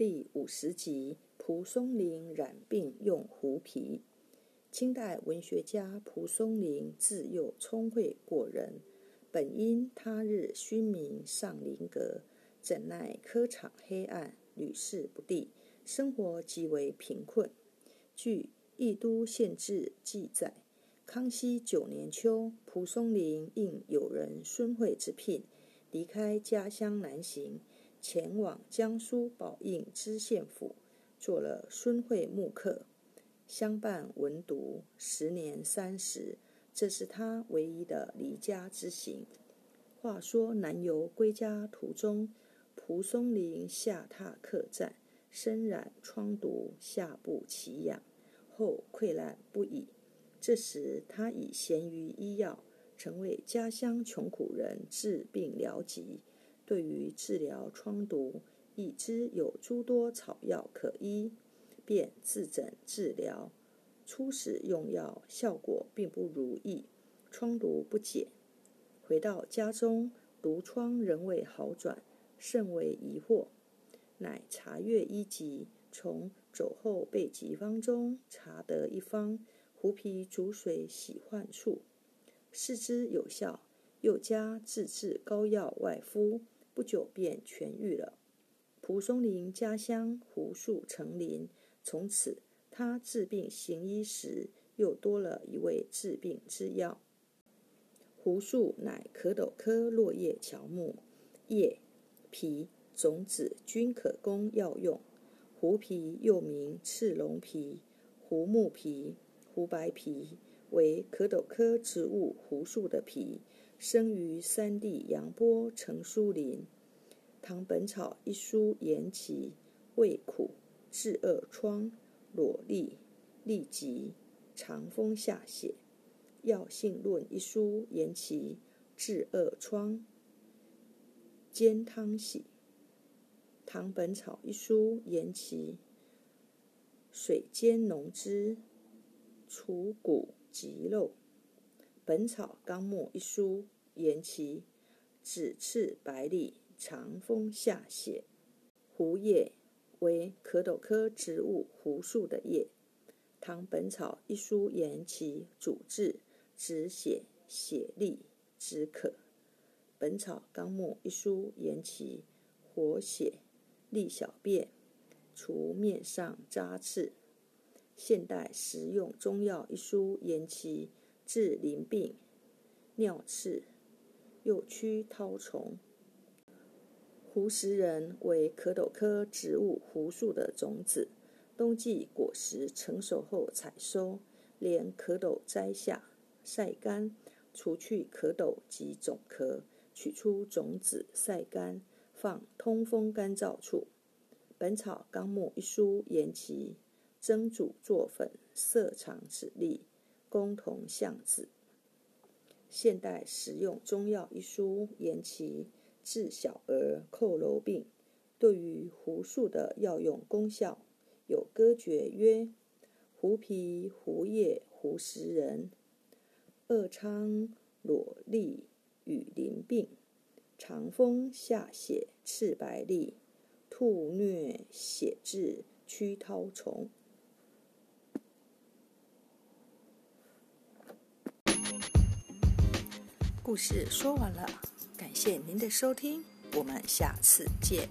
第五十集：蒲松龄染病用狐皮。清代文学家蒲松龄自幼聪慧过人，本因他日勋名上林阁，怎奈科场黑暗，屡试不第，生活极为贫困。据《益都县志》记载，康熙九年秋，蒲松龄应友人孙惠之聘，离开家乡南行，前往江苏宝应知县府，做了孙惠木客。相伴文读十年三十，这是他唯一的离家之行。话说南游归家途中，蒲松龄下榻客栈，身染疮毒，下部奇痒，后溃烂不已。这时他已闲于医药，曾为家乡穷苦人治病疗疾。对于治疗疮毒，已知有诸多草药可医。便自诊治疗，初始用药效果并不如意，疮毒不解。回到家中，毒疮仍未好转，甚为疑惑，乃查阅医籍，从走后备急方中查得一方胡皮煮水洗患处，试之有效，又加自制膏药外敷，不久便痊愈了。蒲松龄家乡胡树成林。从此，他治病行医时，又多了一味治病之药。胡树乃壳斗科落叶乔木，叶、皮、种子均可供药用。胡皮又名赤龙皮、胡木皮、胡白皮，为壳斗科植物胡树的皮，生于山地阳波成疏林。《唐本草》一书言其味苦。治恶疮、裸痢、痢疾、长风下泻，《药性论》一书言其治恶疮、煎汤喜，《唐本草》一书言其水煎浓汁，除骨疾肉，《本草纲目》一书言其指赤白痢、长风下泻，胡叶。为壳斗科植物胡树的叶，《唐本草》一书言其主治止血、血痢、止渴，《本草纲目》一书言其活血、利小便、除面上扎刺，《现代实用中药》一书言其治淋病、尿赤、右曲绦虫。胡石仁为壳斗科植物胡树的种子，冬季果实成熟后采收，连壳斗摘下，晒干，除去壳斗及种壳，取出种子，晒干，放通风干燥处。《本草纲目》一书言其蒸煮作粉，色长籽粒，功同橡子。《现代实用中药》一书言其。治小儿佝偻病，对于胡树的药用功效有歌诀曰：“胡皮、胡叶、胡食人，恶疮、裸痢、与淋病，长风下血、赤白痢，吐疟血滞、驱绦虫。”故事说完了。感谢您的收听，我们下次见。